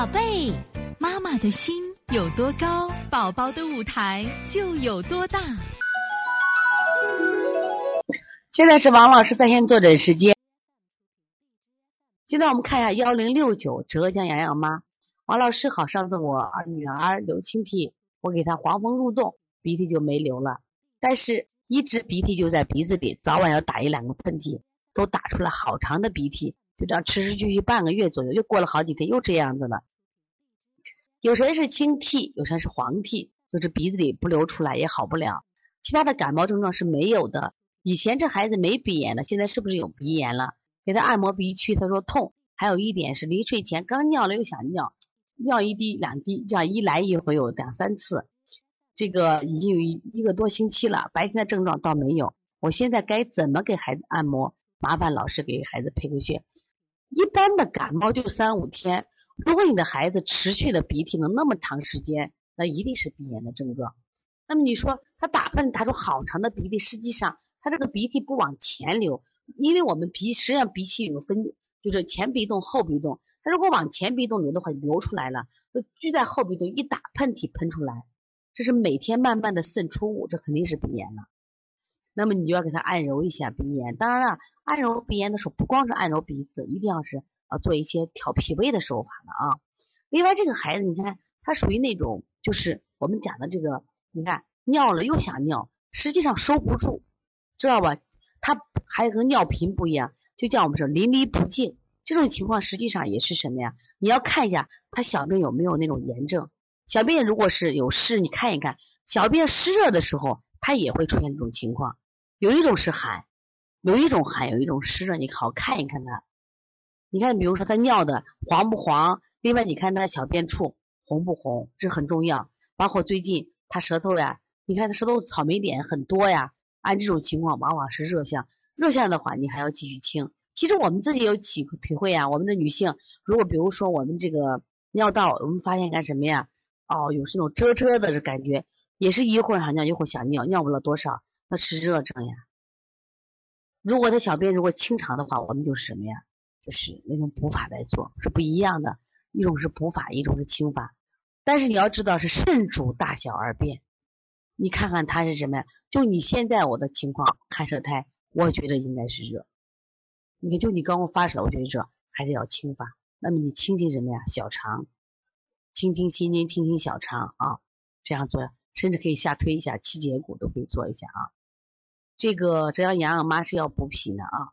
宝贝，妈妈的心有多高，宝宝的舞台就有多大。现在是王老师在线坐诊时间。现在我们看一下幺零六九浙江洋洋妈，王老师好，上次我女儿流清涕，我给她黄蜂入洞，鼻涕就没流了，但是一直鼻涕就在鼻子里，早晚要打一两个喷嚏，都打出了好长的鼻涕。就这样持续续半个月左右，又过了好几天，又这样子了。有谁是清涕，有谁是黄涕，就是鼻子里不流出来也好不了。其他的感冒症状是没有的。以前这孩子没鼻炎的，现在是不是有鼻炎了？给他按摩鼻区，他说痛。还有一点是临睡前刚尿了又想尿，尿一滴两滴，这样一来一回有两三次。这个已经有一一个多星期了，白天的症状倒没有。我现在该怎么给孩子按摩？麻烦老师给孩子配个穴。一般的感冒就三五天，如果你的孩子持续的鼻涕能那么长时间，那一定是鼻炎的症状。那么你说他打喷打出好长的鼻涕，实际上他这个鼻涕不往前流，因为我们鼻实际上鼻涕有分，就是前鼻洞、后鼻洞。他如果往前鼻洞流的话，流出来了，就聚在后鼻洞，一打喷嚏喷出来，这是每天慢慢的渗出物，这肯定是鼻炎了。那么你就要给他按揉一下鼻炎。当然了，按揉鼻炎的时候，不光是按揉鼻子，一定要是啊做一些调脾胃的手法的啊。另外，这个孩子你看，他属于那种就是我们讲的这个，你看尿了又想尿，实际上收不住，知道吧？他还和尿频不一样，就叫我们说淋漓不尽。这种情况实际上也是什么呀？你要看一下他小便有没有那种炎症。小便如果是有湿，你看一看，小便湿热的时候，他也会出现这种情况。有一种是寒，有一种寒，有一种湿热，你好看一看它。你看，比如说他尿的黄不黄？另外，你看他小便处红不红？这很重要。包括最近他舌头呀，你看他舌头草莓点很多呀。按这种情况，往往是热象。热象的话，你还要继续清。其实我们自己有体体会啊。我们的女性，如果比如说我们这个尿道，我们发现干什么呀？哦，有这种遮遮的感觉，也是一会儿想尿，一会儿想尿，尿不了多少。那是热症呀。如果他小便如果清长的话，我们就是什么呀？就是那种补法来做，是不一样的。一种是补法，一种是清法。但是你要知道是肾主大小二便。你看看他是什么呀？就你现在我的情况看舌苔，我觉得应该是热。你看，就你刚刚发舌，我觉得热，还是要清法。那么你清清什么呀？小肠，清清心经，清清小肠啊，这样做，甚至可以下推一下七节骨，都可以做一下啊。这个浙江洋洋妈是要补脾的啊，